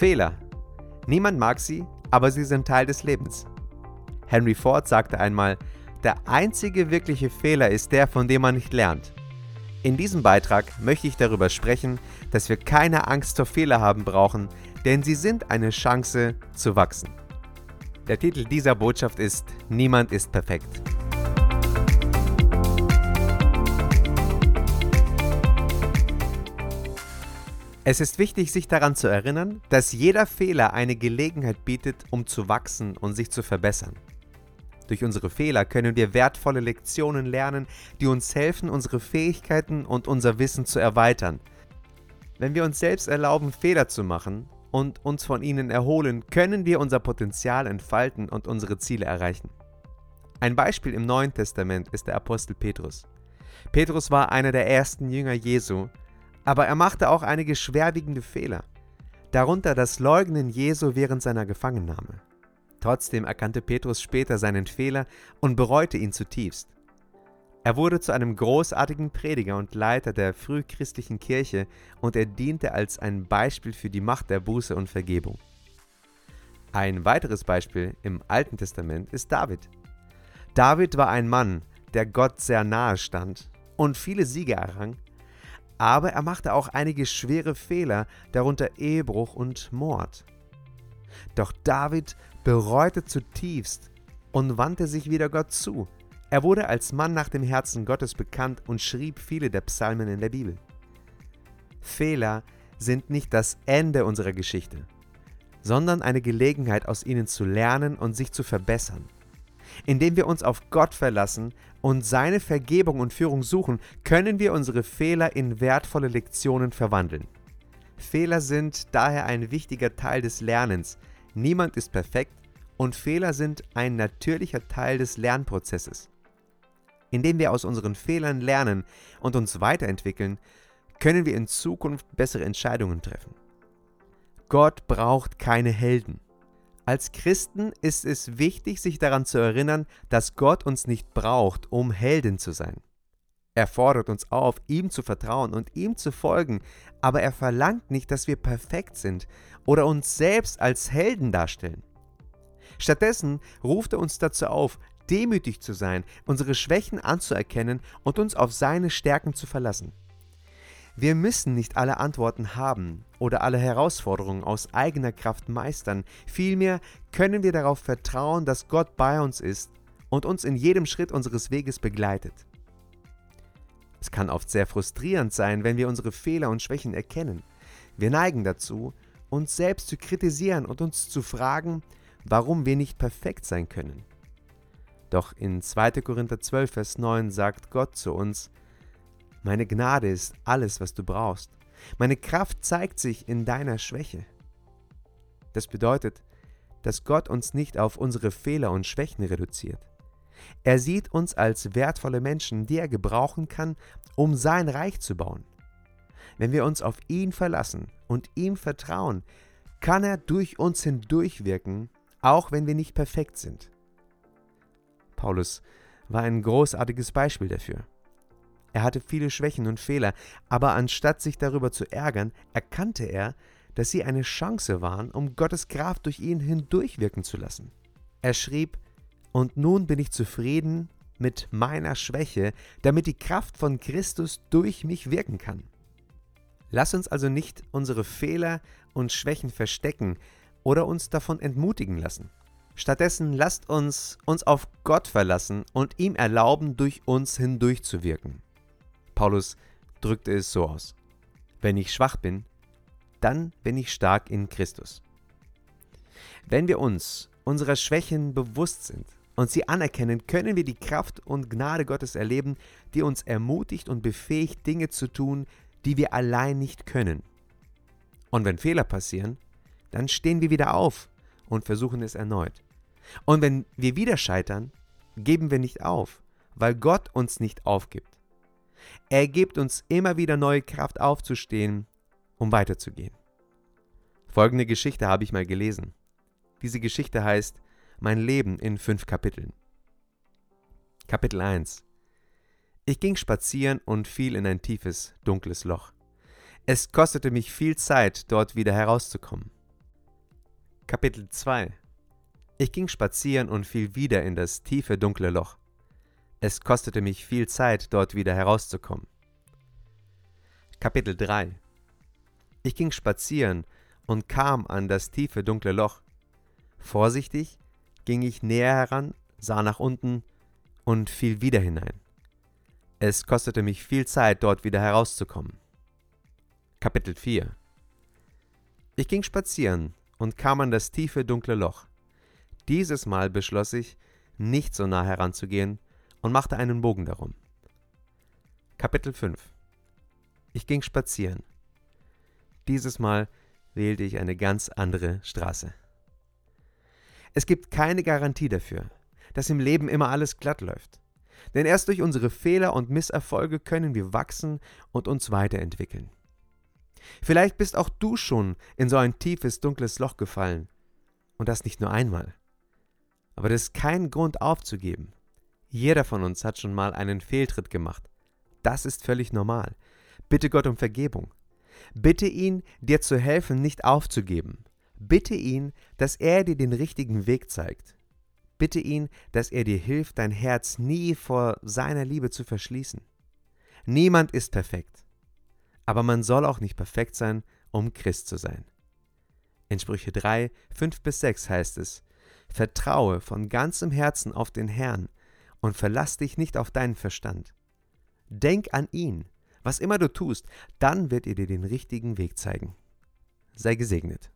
Fehler. Niemand mag sie, aber sie sind Teil des Lebens. Henry Ford sagte einmal, der einzige wirkliche Fehler ist der, von dem man nicht lernt. In diesem Beitrag möchte ich darüber sprechen, dass wir keine Angst vor Fehler haben brauchen, denn sie sind eine Chance zu wachsen. Der Titel dieser Botschaft ist Niemand ist perfekt. Es ist wichtig, sich daran zu erinnern, dass jeder Fehler eine Gelegenheit bietet, um zu wachsen und sich zu verbessern. Durch unsere Fehler können wir wertvolle Lektionen lernen, die uns helfen, unsere Fähigkeiten und unser Wissen zu erweitern. Wenn wir uns selbst erlauben, Fehler zu machen und uns von ihnen erholen, können wir unser Potenzial entfalten und unsere Ziele erreichen. Ein Beispiel im Neuen Testament ist der Apostel Petrus. Petrus war einer der ersten Jünger Jesu aber er machte auch einige schwerwiegende Fehler, darunter das Leugnen Jesu während seiner Gefangennahme. Trotzdem erkannte Petrus später seinen Fehler und bereute ihn zutiefst. Er wurde zu einem großartigen Prediger und Leiter der frühchristlichen Kirche und er diente als ein Beispiel für die Macht der Buße und Vergebung. Ein weiteres Beispiel im Alten Testament ist David. David war ein Mann, der Gott sehr nahe stand und viele Siege errang, aber er machte auch einige schwere Fehler, darunter Ehebruch und Mord. Doch David bereute zutiefst und wandte sich wieder Gott zu. Er wurde als Mann nach dem Herzen Gottes bekannt und schrieb viele der Psalmen in der Bibel. Fehler sind nicht das Ende unserer Geschichte, sondern eine Gelegenheit, aus ihnen zu lernen und sich zu verbessern. Indem wir uns auf Gott verlassen und seine Vergebung und Führung suchen, können wir unsere Fehler in wertvolle Lektionen verwandeln. Fehler sind daher ein wichtiger Teil des Lernens. Niemand ist perfekt und Fehler sind ein natürlicher Teil des Lernprozesses. Indem wir aus unseren Fehlern lernen und uns weiterentwickeln, können wir in Zukunft bessere Entscheidungen treffen. Gott braucht keine Helden. Als Christen ist es wichtig, sich daran zu erinnern, dass Gott uns nicht braucht, um Helden zu sein. Er fordert uns auf, ihm zu vertrauen und ihm zu folgen, aber er verlangt nicht, dass wir perfekt sind oder uns selbst als Helden darstellen. Stattdessen ruft er uns dazu auf, demütig zu sein, unsere Schwächen anzuerkennen und uns auf seine Stärken zu verlassen. Wir müssen nicht alle Antworten haben oder alle Herausforderungen aus eigener Kraft meistern. Vielmehr können wir darauf vertrauen, dass Gott bei uns ist und uns in jedem Schritt unseres Weges begleitet. Es kann oft sehr frustrierend sein, wenn wir unsere Fehler und Schwächen erkennen. Wir neigen dazu, uns selbst zu kritisieren und uns zu fragen, warum wir nicht perfekt sein können. Doch in 2. Korinther 12, Vers 9 sagt Gott zu uns, meine Gnade ist alles, was du brauchst. Meine Kraft zeigt sich in deiner Schwäche. Das bedeutet, dass Gott uns nicht auf unsere Fehler und Schwächen reduziert. Er sieht uns als wertvolle Menschen, die er gebrauchen kann, um sein Reich zu bauen. Wenn wir uns auf ihn verlassen und ihm vertrauen, kann er durch uns hindurchwirken, auch wenn wir nicht perfekt sind. Paulus war ein großartiges Beispiel dafür. Er hatte viele Schwächen und Fehler, aber anstatt sich darüber zu ärgern, erkannte er, dass sie eine Chance waren, um Gottes Kraft durch ihn hindurchwirken zu lassen. Er schrieb, Und nun bin ich zufrieden mit meiner Schwäche, damit die Kraft von Christus durch mich wirken kann. Lass uns also nicht unsere Fehler und Schwächen verstecken oder uns davon entmutigen lassen. Stattdessen lasst uns uns auf Gott verlassen und ihm erlauben, durch uns hindurchzuwirken. Paulus drückte es so aus. Wenn ich schwach bin, dann bin ich stark in Christus. Wenn wir uns unserer Schwächen bewusst sind und sie anerkennen, können wir die Kraft und Gnade Gottes erleben, die uns ermutigt und befähigt, Dinge zu tun, die wir allein nicht können. Und wenn Fehler passieren, dann stehen wir wieder auf und versuchen es erneut. Und wenn wir wieder scheitern, geben wir nicht auf, weil Gott uns nicht aufgibt. Er gibt uns immer wieder neue Kraft aufzustehen, um weiterzugehen. Folgende Geschichte habe ich mal gelesen. Diese Geschichte heißt Mein Leben in fünf Kapiteln. Kapitel 1 Ich ging spazieren und fiel in ein tiefes, dunkles Loch. Es kostete mich viel Zeit, dort wieder herauszukommen. Kapitel 2 Ich ging spazieren und fiel wieder in das tiefe, dunkle Loch. Es kostete mich viel Zeit, dort wieder herauszukommen. Kapitel 3 Ich ging spazieren und kam an das tiefe, dunkle Loch. Vorsichtig ging ich näher heran, sah nach unten und fiel wieder hinein. Es kostete mich viel Zeit, dort wieder herauszukommen. Kapitel 4 Ich ging spazieren und kam an das tiefe, dunkle Loch. Dieses Mal beschloss ich, nicht so nah heranzugehen und machte einen Bogen darum. Kapitel 5 Ich ging spazieren. Dieses Mal wählte ich eine ganz andere Straße. Es gibt keine Garantie dafür, dass im Leben immer alles glatt läuft. Denn erst durch unsere Fehler und Misserfolge können wir wachsen und uns weiterentwickeln. Vielleicht bist auch du schon in so ein tiefes, dunkles Loch gefallen. Und das nicht nur einmal. Aber das ist kein Grund aufzugeben. Jeder von uns hat schon mal einen Fehltritt gemacht. Das ist völlig normal. Bitte Gott um Vergebung. Bitte ihn, dir zu helfen, nicht aufzugeben. Bitte ihn, dass er dir den richtigen Weg zeigt. Bitte ihn, dass er dir hilft, dein Herz nie vor seiner Liebe zu verschließen. Niemand ist perfekt. Aber man soll auch nicht perfekt sein, um Christ zu sein. In Sprüche 3, 5 bis 6 heißt es, Vertraue von ganzem Herzen auf den Herrn und verlass dich nicht auf deinen Verstand. Denk an ihn, was immer du tust, dann wird er dir den richtigen Weg zeigen. Sei gesegnet.